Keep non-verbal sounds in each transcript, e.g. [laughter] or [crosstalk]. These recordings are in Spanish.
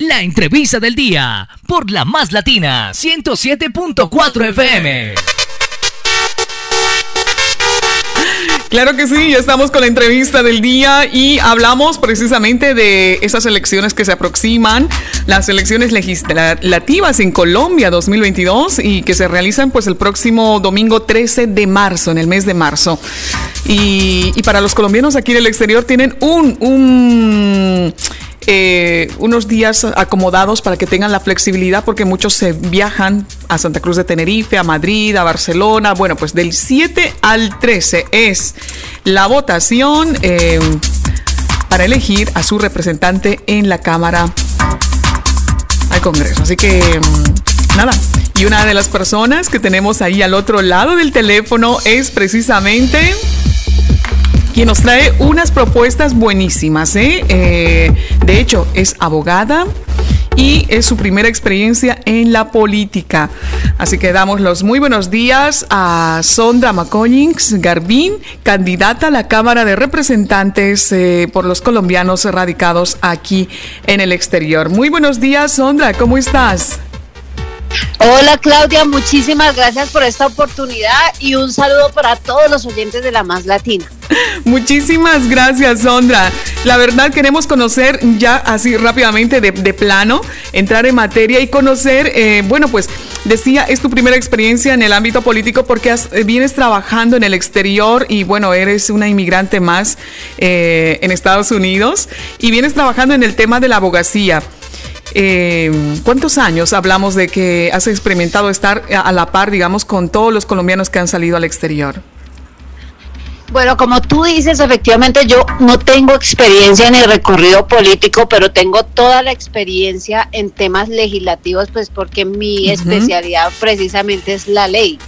La entrevista del día por la más latina 107.4 FM. Claro que sí, ya estamos con la entrevista del día y hablamos precisamente de esas elecciones que se aproximan, las elecciones legislativas en Colombia 2022 y que se realizan pues el próximo domingo 13 de marzo, en el mes de marzo. Y, y para los colombianos aquí en el exterior tienen un, un eh, unos días acomodados para que tengan la flexibilidad, porque muchos se viajan a Santa Cruz de Tenerife, a Madrid, a Barcelona. Bueno, pues del 7 al 13 es la votación eh, para elegir a su representante en la Cámara al Congreso. Así que, mm, nada. Y una de las personas que tenemos ahí al otro lado del teléfono es precisamente quien nos trae unas propuestas buenísimas. ¿eh? Eh, de hecho, es abogada y es su primera experiencia en la política. Así que damos los muy buenos días a Sondra McCollins Garbín, candidata a la Cámara de Representantes eh, por los colombianos radicados aquí en el exterior. Muy buenos días, Sondra, ¿cómo estás? Hola Claudia, muchísimas gracias por esta oportunidad y un saludo para todos los oyentes de La Más Latina. [laughs] Muchísimas gracias, Sondra. La verdad queremos conocer ya así rápidamente de, plano, entrar en materia y conocer, eh, bueno, pues decía, es tu primera experiencia en el ámbito político porque eh, vienes trabajando en el exterior y bueno, eres una inmigrante más eh, en Estados Unidos y vienes trabajando en el tema de la abogacía. ¿Cuántos años hablamos de que has experimentado estar a la par, digamos, con todos los colombianos que han salido al exterior? Bueno, como tú dices, efectivamente yo no tengo experiencia en el recorrido político, pero tengo toda la experiencia en temas legislativos, pues porque mi especialidad precisamente es la ley.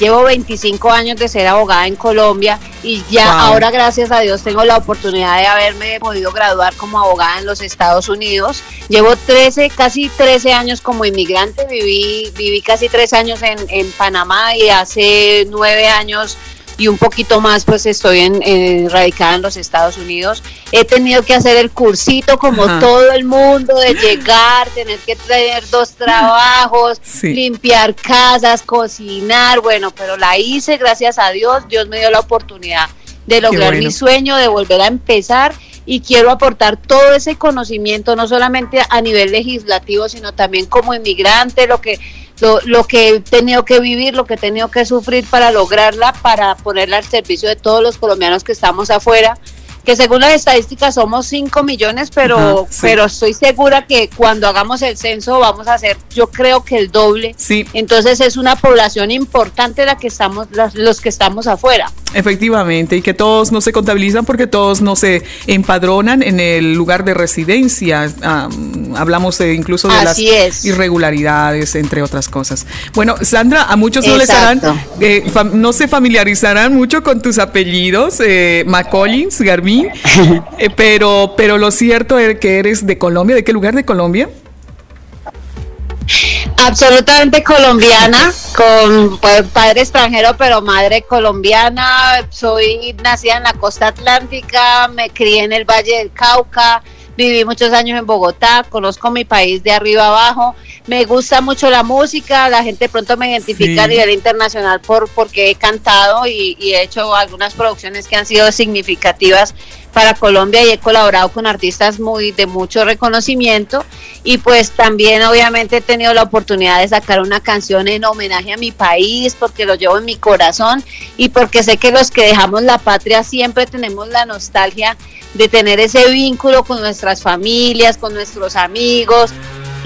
Llevo 25 años de ser abogada en Colombia y ya ahora, gracias a Dios, tengo la oportunidad de haberme podido graduar como abogada en los Estados Unidos. Llevo 13, casi 13 años como inmigrante, viví, viví casi 3 años en, en Panamá y hace 9 años y un poquito más pues estoy en, radicada en los Estados Unidos. He tenido que hacer el cursito como todo el mundo de llegar, tener que tener dos trabajos, limpiar casas, cocinar, bueno, pero la hice gracias a Dios, Dios me dio la oportunidad de lograr mi sueño, de volver a empezar y quiero aportar todo ese conocimiento, no solamente a nivel legislativo, sino también como inmigrante, lo que lo, lo, que he tenido que vivir, lo que he tenido que sufrir para lograrla, para ponerla al servicio de todos los colombianos que estamos afuera que según las estadísticas somos 5 millones, pero, pero estoy segura que cuando hagamos el censo vamos a hacer, yo creo que el doble. Sí. Entonces es una población importante la que estamos, los, que estamos afuera. Efectivamente, y que todos no se contabilizan porque todos no se empadronan en el lugar de residencia. hablamos de, incluso de las irregularidades, entre otras cosas. Bueno, Sandra, a muchos no les harán, eh, no se familiarizarán mucho con tus apellidos, eh, McCollins, Eh, pero, pero lo cierto es que eres de Colombia. ¿De qué lugar de Colombia? Absolutamente colombiana, con pues, padre extranjero pero madre colombiana. Soy nacida en la costa atlántica, me crié en el Valle del Cauca, viví muchos años en Bogotá, conozco mi país de arriba abajo, me gusta mucho la música, la gente pronto me identifica a nivel internacional por porque he cantado y, he hecho algunas producciones que han sido significativas para Colombia y he colaborado con artistas muy de mucho reconocimiento y pues también obviamente he tenido la oportunidad de sacar una canción en homenaje a mi país porque lo llevo en mi corazón y porque sé que los que dejamos la patria siempre tenemos la nostalgia de tener ese vínculo con nuestras familias, con nuestros amigos.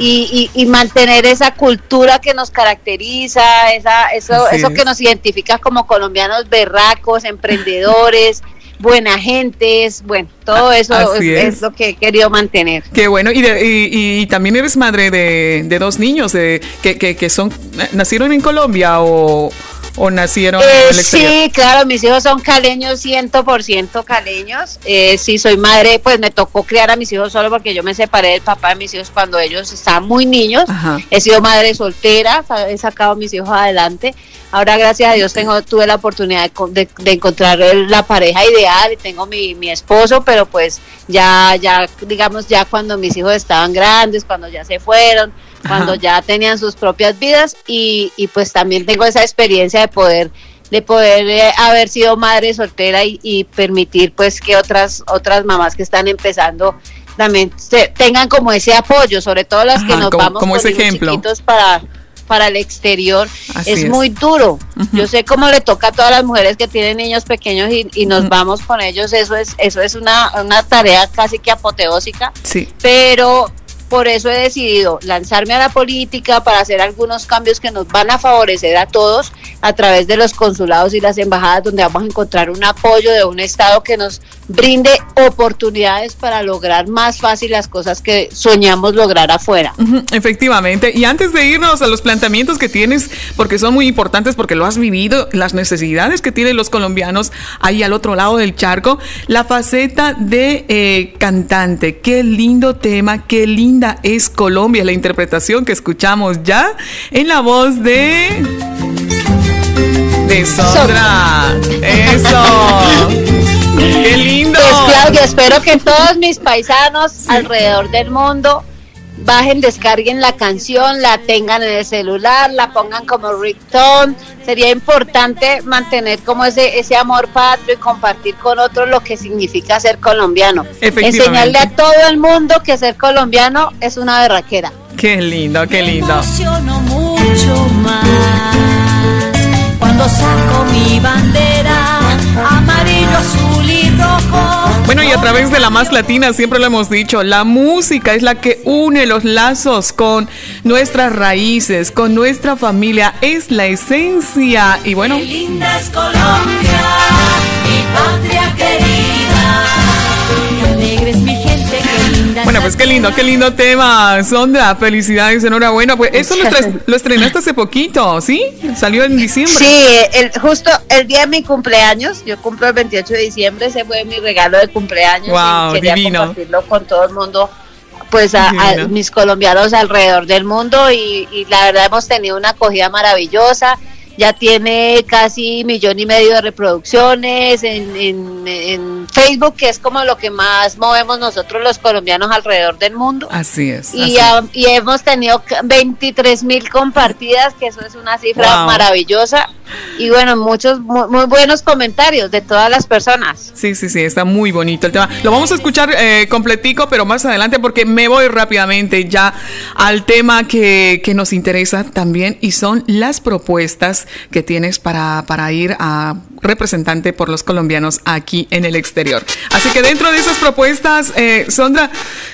Y, y, mantener esa cultura que nos caracteriza, esa, eso, eso que nos identifica como colombianos berracos, emprendedores, buena gentes, bueno, todo eso es, lo que he querido mantener. Qué bueno, y, y, también eres madre de, dos niños de, que, que, que, son, nacieron en Colombia o, o nacieron en el exterior? Sí, claro, mis hijos son caleños, 100% caleños. Eh, sí, soy madre, pues me tocó criar a mis hijos solo porque yo me separé del papá de mis hijos cuando ellos estaban muy niños. He sido madre soltera, he sacado a mis hijos adelante. Ahora, gracias a Dios, tengo, tuve la oportunidad de, encontrar la pareja ideal y tengo mi, mi, esposo, pero pues ya, ya, digamos, ya cuando mis hijos estaban grandes, cuando ya se fueron, cuando ya tenían sus propias vidas y, y, pues también tengo esa experiencia de poder de poder eh, haber sido madre soltera y, permitir pues que otras otras mamás que están empezando también tengan como ese apoyo, sobre todo las que nos vamos como ese ejemplo. para para el exterior es, muy duro. Yo sé cómo le toca a todas las mujeres que tienen niños pequeños y, nos vamos con ellos. Eso es eso es una, una tarea casi que apoteósica. Sí. Pero por eso he decidido lanzarme a la política para hacer algunos cambios que nos van a favorecer a todos a través de los consulados y las embajadas, donde vamos a encontrar un apoyo de un Estado que nos brinde oportunidades para lograr más fácil las cosas que soñamos lograr afuera. efectivamente. Y antes de irnos a los planteamientos que tienes, porque son muy importantes, porque lo has vivido, las necesidades que tienen los colombianos ahí al otro lado del charco, la faceta de eh, cantante. Qué lindo tema, qué lindo es Colombia, la interpretación que escuchamos ya en la voz de... De. Eso. Qué lindo. Pues espero que todos mis paisanos alrededor del mundo bajen, descarguen la canción, la tengan en el celular, la pongan como ringtone. Sería importante mantener como ese, ese amor patrio y compartir con otros lo que significa ser colombiano. Enseñarle a todo el mundo que ser colombiano es una berraquera. Qué lindo, qué lindo. mucho más cuando saco mi bandera amarillo, azul y bueno, y a través de la más latina, siempre lo hemos dicho, la música es la que une los lazos con nuestras raíces, con nuestra familia, es la esencia. Y bueno. linda es Colombia, mi patria querida, pues qué lindo, qué lindo tema, Sondra. Felicidades, enhorabuena. Pues eso lo, estrenaste hace poquito, ¿sí? Salió en diciembre. Sí, el, justo el día de mi cumpleaños, yo cumplo el 28 de diciembre, ese fue mi regalo de cumpleaños. Wow, y quería compartirlo con todo el mundo pues a, mis colombianos alrededor del mundo y, y, la verdad hemos tenido una acogida maravillosa ya tiene casi millón y medio de reproducciones en, en, Facebook, que es como lo que más movemos nosotros los colombianos alrededor del mundo. Así es. Y, y hemos tenido 23 mil compartidas, que eso es una cifra maravillosa. Y bueno, muchos muy, buenos comentarios de todas las personas. Sí, sí, sí, está muy bonito el tema. Lo vamos a escuchar eh, completico, pero más adelante porque me voy rápidamente ya al tema que, que nos interesa también y son las propuestas que tienes para, para ir a representante por los colombianos aquí en el exterior. Así que dentro de esas propuestas, eh, Sondra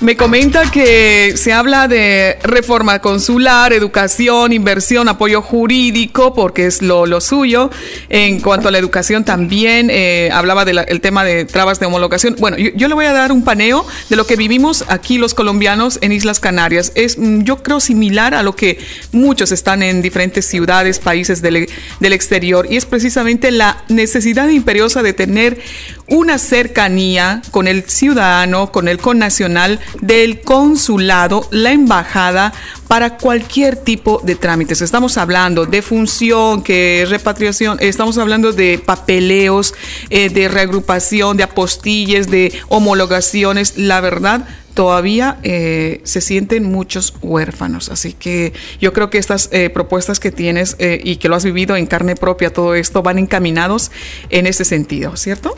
me comenta que se habla de reforma consular, educación, inversión, apoyo jurídico, porque es lo, lo suyo. En cuanto a la educación también, eh, hablaba del tema de trabas de homologación. Bueno, yo, le voy a dar un paneo de lo que vivimos aquí los colombianos en Islas Canarias. Es, mm, yo creo, similar a lo que muchos están en diferentes ciudades, países del, del exterior, y es precisamente la necesidad imperiosa de tener una cercanía con el ciudadano, con el connacional del consulado, la embajada, para cualquier tipo de trámites. Estamos hablando de función, que repatriación, estamos hablando de papeleos, eh, de reagrupación, de apostilles, de homologaciones. La verdad, todavía eh, se sienten muchos huérfanos. Así que yo creo que estas eh, propuestas que tienes eh, y que lo has vivido en carne propia, todo esto, van encaminados en ese sentido, ¿cierto?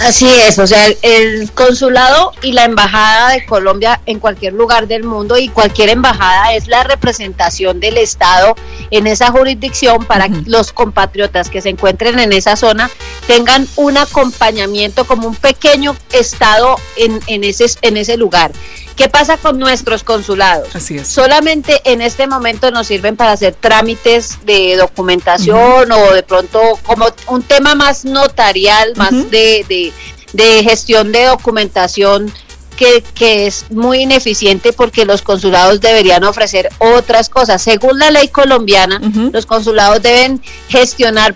Así es, o sea, el, consulado y la embajada de Colombia en cualquier lugar del mundo y cualquier embajada es la representación del Estado en esa jurisdicción para que los compatriotas que se encuentren en esa zona tengan un acompañamiento como un pequeño Estado en, en, ese, en ese lugar. ¿Qué pasa con nuestros consulados? Así es. Solamente en este momento nos sirven para hacer trámites de documentación o de pronto como un tema más notarial, más de, de, de, gestión de documentación que, que es muy ineficiente porque los consulados deberían ofrecer otras cosas. Según la ley colombiana, los consulados deben gestionar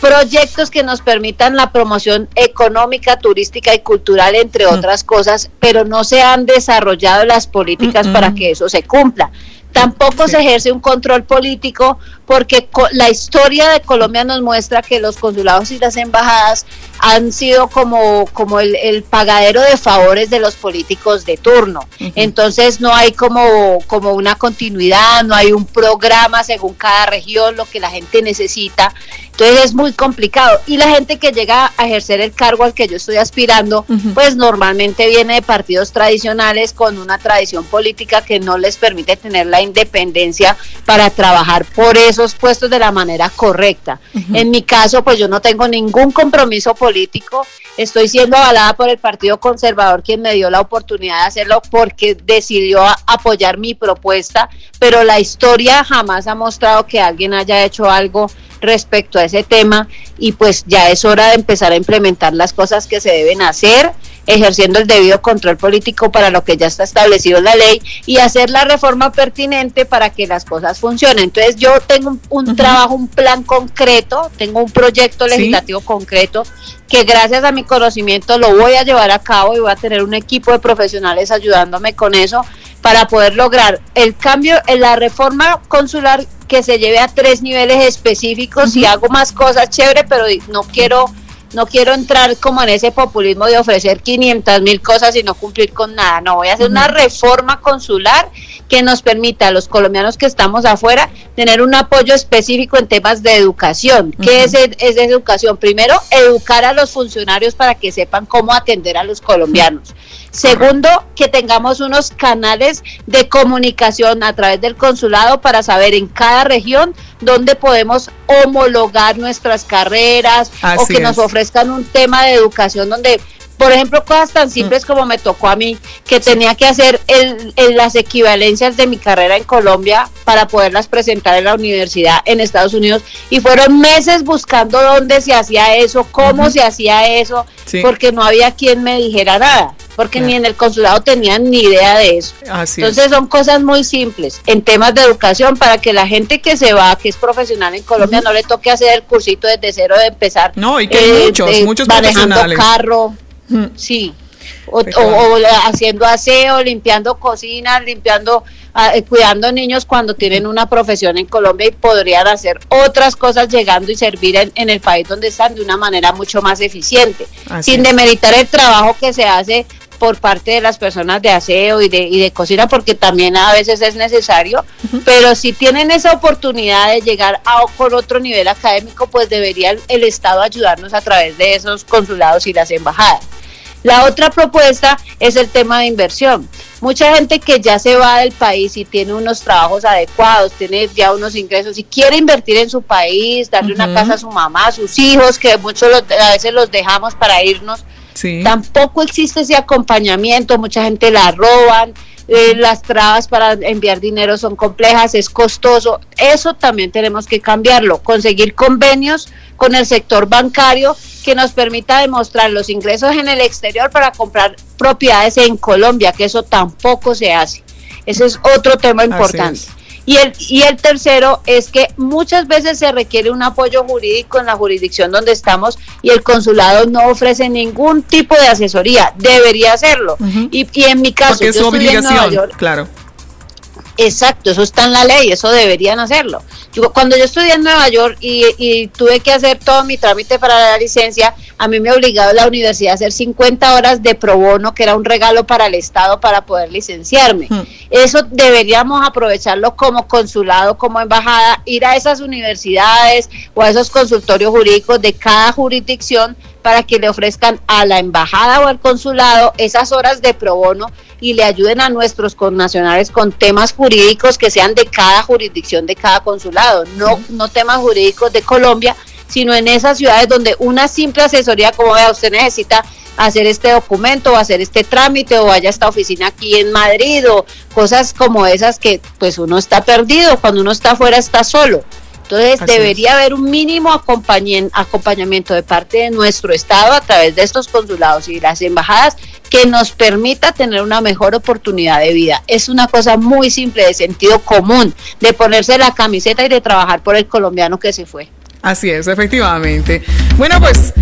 proyectos que nos permitan la promoción económica, turística y cultural, entre otras cosas, pero no se han desarrollado las políticas Mm, mm. para que eso se cumpla. Tampoco Sí. se ejerce un control político porque co- la historia de Colombia nos muestra que los consulados y las embajadas han sido como, como el, el pagadero de favores de los políticos de turno. Entonces no hay como, como una continuidad, no hay un programa según cada región, lo que la gente necesita. Entonces es muy complicado. Y la gente que llega a ejercer el cargo al que yo estoy aspirando, pues normalmente viene de partidos tradicionales con una tradición política que no les permite tener la independencia para trabajar por esos puestos de la manera correcta. En mi caso, pues yo no tengo ningún compromiso político. Estoy siendo avalada por el Partido Conservador, quien me dio la oportunidad de hacerlo porque decidió apoyar mi propuesta, pero la historia jamás ha mostrado que alguien haya hecho algo respecto a ese tema y pues ya es hora de empezar a implementar las cosas que se deben hacer, ejerciendo el debido control político para lo que ya está establecido en la ley y hacer la reforma pertinente para que las cosas funcionen. Entonces yo tengo un, trabajo, un plan concreto, tengo un proyecto Sí. legislativo concreto que gracias a mi conocimiento lo voy a llevar a cabo y voy a tener un equipo de profesionales ayudándome con eso para poder lograr el cambio en la reforma consular que se lleve a tres niveles específicos y hago más cosas chévere, pero no quiero no quiero entrar como en ese populismo de ofrecer 500 mil cosas y no cumplir con nada. No, voy a hacer una reforma consular que nos permita a los colombianos que estamos afuera tener un apoyo específico en temas de educación. ¿Qué es, es educación? Primero, educar a los funcionarios para que sepan cómo atender a los colombianos. Segundo, que tengamos unos canales de comunicación a través del consulado para saber en cada región dónde podemos homologar nuestras carreras o que nos ofrezcan un tema de educación donde, por ejemplo, cosas tan simples como me tocó a mí, que tenía que hacer el- el- las equivalencias de mi carrera en Colombia para poderlas presentar en la universidad en Estados Unidos y fueron meses buscando dónde se hacía eso, cómo se hacía eso, Sí. porque no había quien me dijera nada, porque Claro. ni en el consulado tenían ni idea de eso. Así es. Entonces son cosas muy simples en temas de educación para que la gente que se va, que es profesional en Colombia, no le toque hacer el cursito desde cero de empezar. eh, No, y que hay muchos, muchos manejando profesionales. carro, sí. O, haciendo aseo, limpiando cocinas, limpiando, ah, eh, cuidando niños cuando tienen una profesión en Colombia y podrían hacer otras cosas llegando y servir en, en el país donde están de una manera mucho más eficiente, Así sin es. demeritar el trabajo que se hace por parte de las personas de aseo y de, y de cocina, porque también a veces es necesario, pero si tienen esa oportunidad de llegar a con otro nivel académico, pues debería el, el Estado ayudarnos a través de esos consulados y las embajadas. La otra propuesta es el tema de inversión. Mucha gente que ya se va del país y tiene unos trabajos adecuados, tiene ya unos ingresos y quiere invertir en su país, darle una casa a su mamá, a sus hijos, que muchos los- a veces los dejamos para irnos, Sí. Tampoco existe ese acompañamiento, mucha gente la roban, eh, las trabas para enviar dinero son complejas, es costoso. Eso también tenemos que cambiarlo, conseguir convenios con el sector bancario que nos permita demostrar los ingresos en el exterior para comprar propiedades en Colombia, que eso tampoco se hace. Ese es otro tema importante. Y el, y el tercero es que muchas veces se requiere un apoyo jurídico en la jurisdicción donde estamos y el consulado no ofrece ningún tipo de asesoría. Debería hacerlo. Y, y en mi caso, Porque es yo su estudié en Nueva obligación, York, claro. Exacto, eso está en la ley, eso deberían hacerlo. Yo, cuando yo estudié en Nueva York y, y tuve que hacer todo mi trámite para la licencia, a mí me obligaba la universidad a hacer 50 horas de pro bono, que era un regalo para el Estado para poder licenciarme. Hmm. Eso deberíamos aprovecharlo como consulado, como embajada, ir a esas universidades o a esos consultorios jurídicos de cada jurisdicción para que le ofrezcan a la embajada o al consulado esas horas de pro bono y le ayuden a nuestros connacionales con temas jurídicos que sean de cada jurisdicción, de cada consulado, no, no temas jurídicos de Colombia, sino en esas ciudades donde una simple asesoría, como vea, usted necesita hacer este documento o hacer este trámite o vaya a esta oficina aquí en Madrid o cosas como esas que pues uno está perdido, cuando uno está afuera está solo. Entonces Así debería haber un mínimo acompañamiento de parte de nuestro Estado a través de estos consulados y las embajadas que nos permita tener una mejor oportunidad de vida. Es una cosa muy simple, de sentido común, de ponerse la camiseta y de trabajar por el colombiano que se fue. Así es, efectivamente. Bueno, pues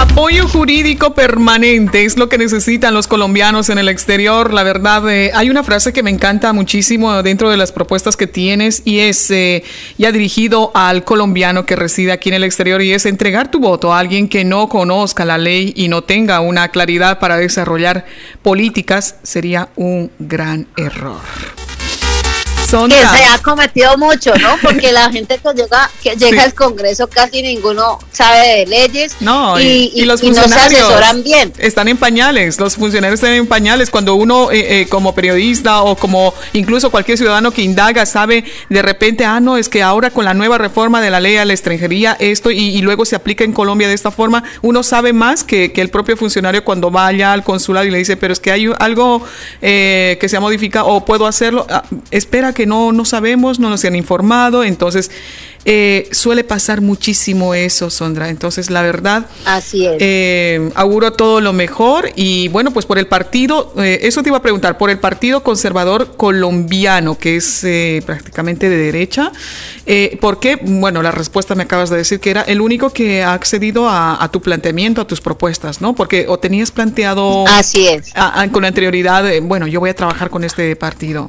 apoyo jurídico permanente es lo que necesitan los colombianos en el exterior. La verdad, eh, hay una frase que me encanta muchísimo dentro de las propuestas que tienes y es eh, ya dirigido al colombiano que reside aquí en el exterior y es entregar tu voto a alguien que no conozca la ley y no tenga una claridad para desarrollar políticas sería un gran error. Que se ha cometido mucho, ¿no? Porque la gente que llega, que llega al Congreso casi ninguno sabe de leyes no, y, los funcionarios no se asesoran bien. Están en pañales, los funcionarios están en pañales. Cuando uno eh, eh, como periodista o como incluso cualquier ciudadano que indaga sabe de repente, ah, no, es que ahora con la nueva reforma de la ley a la extranjería esto y, luego se aplica en Colombia de esta forma, uno sabe más que, el propio funcionario cuando va allá al consulado y le dice, pero es que hay algo eh, que se ha modificado o puedo hacerlo. Ah, espera que no, no sabemos, no nos han informado, entonces eh, suele pasar muchísimo eso, Sondra. Entonces, la verdad, así es. Eh, auguro todo lo mejor y bueno, pues por el partido, eh, eso te iba a preguntar, por el Partido Conservador Colombiano, que es prácticamente de derecha, ¿por qué? Bueno, la respuesta me acabas de decir que era el único que ha accedido a, tu planteamiento, a tus propuestas, ¿no? Porque o tenías planteado... Así es. con anterioridad, bueno, yo voy a trabajar con este partido.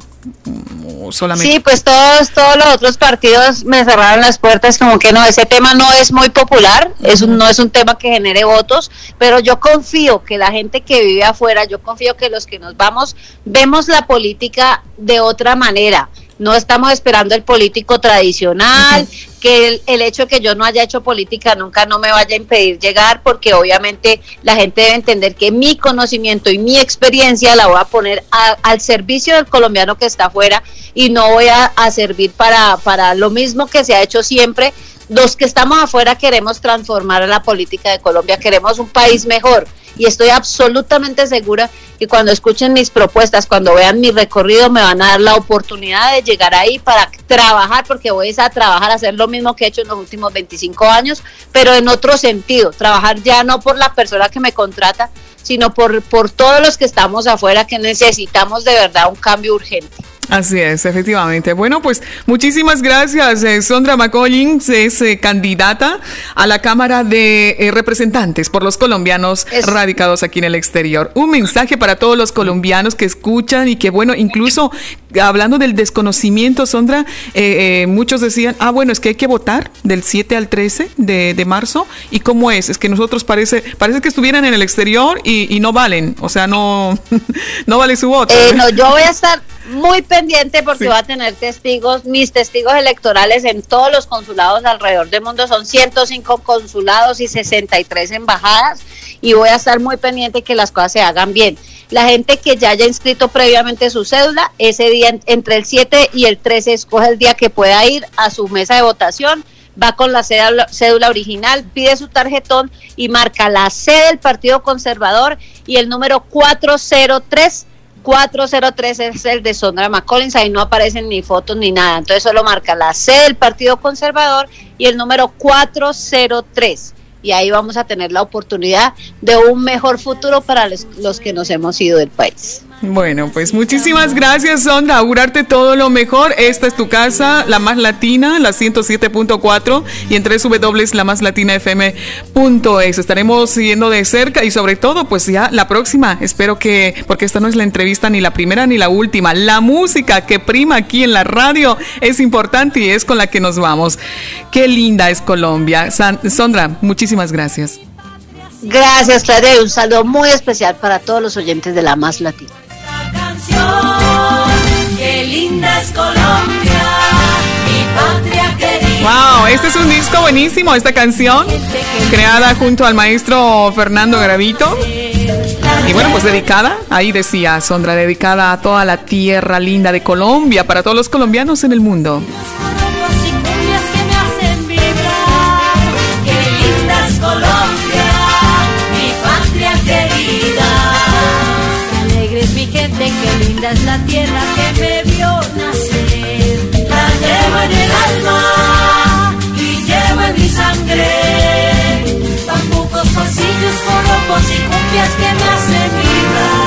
Solamente. Sí, pues todos, todos los otros partidos me cerraron las puertas como que no, ese tema no es muy popular, es un, no es un tema que genere votos, pero yo confío que la gente que vive afuera, yo confío que los que nos vamos, vemos la política de otra manera no estamos esperando el político tradicional, que el, hecho de que yo no haya hecho política nunca no me vaya a impedir llegar, porque obviamente la gente debe entender que mi conocimiento y mi experiencia la voy a poner al servicio del colombiano que está afuera y no voy a, a servir para, para lo mismo que se ha hecho siempre. Los que estamos afuera queremos transformar la política de Colombia, queremos un país mejor y estoy absolutamente segura que cuando escuchen mis propuestas, cuando vean mi recorrido, me van a dar la oportunidad de llegar ahí para trabajar, porque voy a trabajar, a hacer lo mismo que he hecho en los últimos 25 años, pero en otro sentido, trabajar ya no por la persona que me contrata, sino por, por todos los que estamos afuera que necesitamos de verdad un cambio urgente. Así es, efectivamente. Bueno, pues muchísimas gracias. Eh, Sondra McCollins es eh, candidata a la Cámara de eh, Representantes por los colombianos radicados aquí en el exterior. Un mensaje para todos los colombianos que escuchan y que, bueno, incluso hablando del desconocimiento, Sondra, muchos decían, ah, bueno, es que hay que votar del 7 al 13 de, marzo. ¿Y cómo es? Es que nosotros parece, parece que estuvieran en el exterior y, no valen, o sea, no, [laughs] no vale su voto. no, yo voy a estar muy pendiente porque va a tener testigos, mis testigos electorales en todos los consulados alrededor del mundo. Son 105 consulados y 63 embajadas y voy a estar muy pendiente que las cosas se hagan bien. La gente que ya haya inscrito previamente su cédula, ese día entre el 7 y el 13 escoge el día que pueda ir a su mesa de votación va con la cédula, cédula, original, pide su tarjetón y marca la sede del Partido Conservador y el número 403 403 es el de Sondra McCollins, ahí no aparecen ni fotos ni nada, entonces solo marca la C del Partido Conservador y el número 403 y ahí vamos a tener la oportunidad de un mejor futuro para los, que nos hemos ido del país. Bueno, pues muchísimas gracias, Sonda. Augurarte todo lo mejor. Esta es tu casa, la más latina, la 107.4 y en www.lamaslatinafm.es. Estaremos siguiendo de cerca y sobre todo, pues ya la próxima. Espero que, porque esta no es la entrevista ni la primera ni la última. La música que prima aquí en la radio es importante y es con la que nos vamos. Qué linda es Colombia. Sondra, muchísimas gracias. Gracias, Claudia, y un saludo muy especial para todos los oyentes de La Más Latina. Wow, este es un disco buenísimo, esta canción, creada junto al maestro Fernando Gravito. Y bueno, pues dedicada, ahí decía Sondra, dedicada a toda la tierra linda de Colombia, para todos los colombianos en el mundo. Es la tierra que me vio nacer. La llevo en el alma y llevo en mi sangre. Bambucos, pasillos, corobos y cumbias que me hacen vibrar.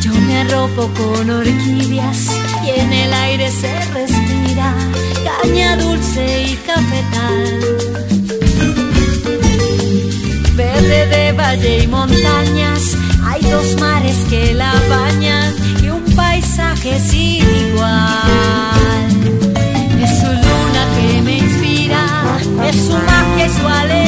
Yo me arropo con orquídeas y en el aire se respira caña dulce y cafetal de valle y montañas, hay dos mares que la bañan y un paisaje sin igual. Es su luna que me inspira, es su magia y su alegría.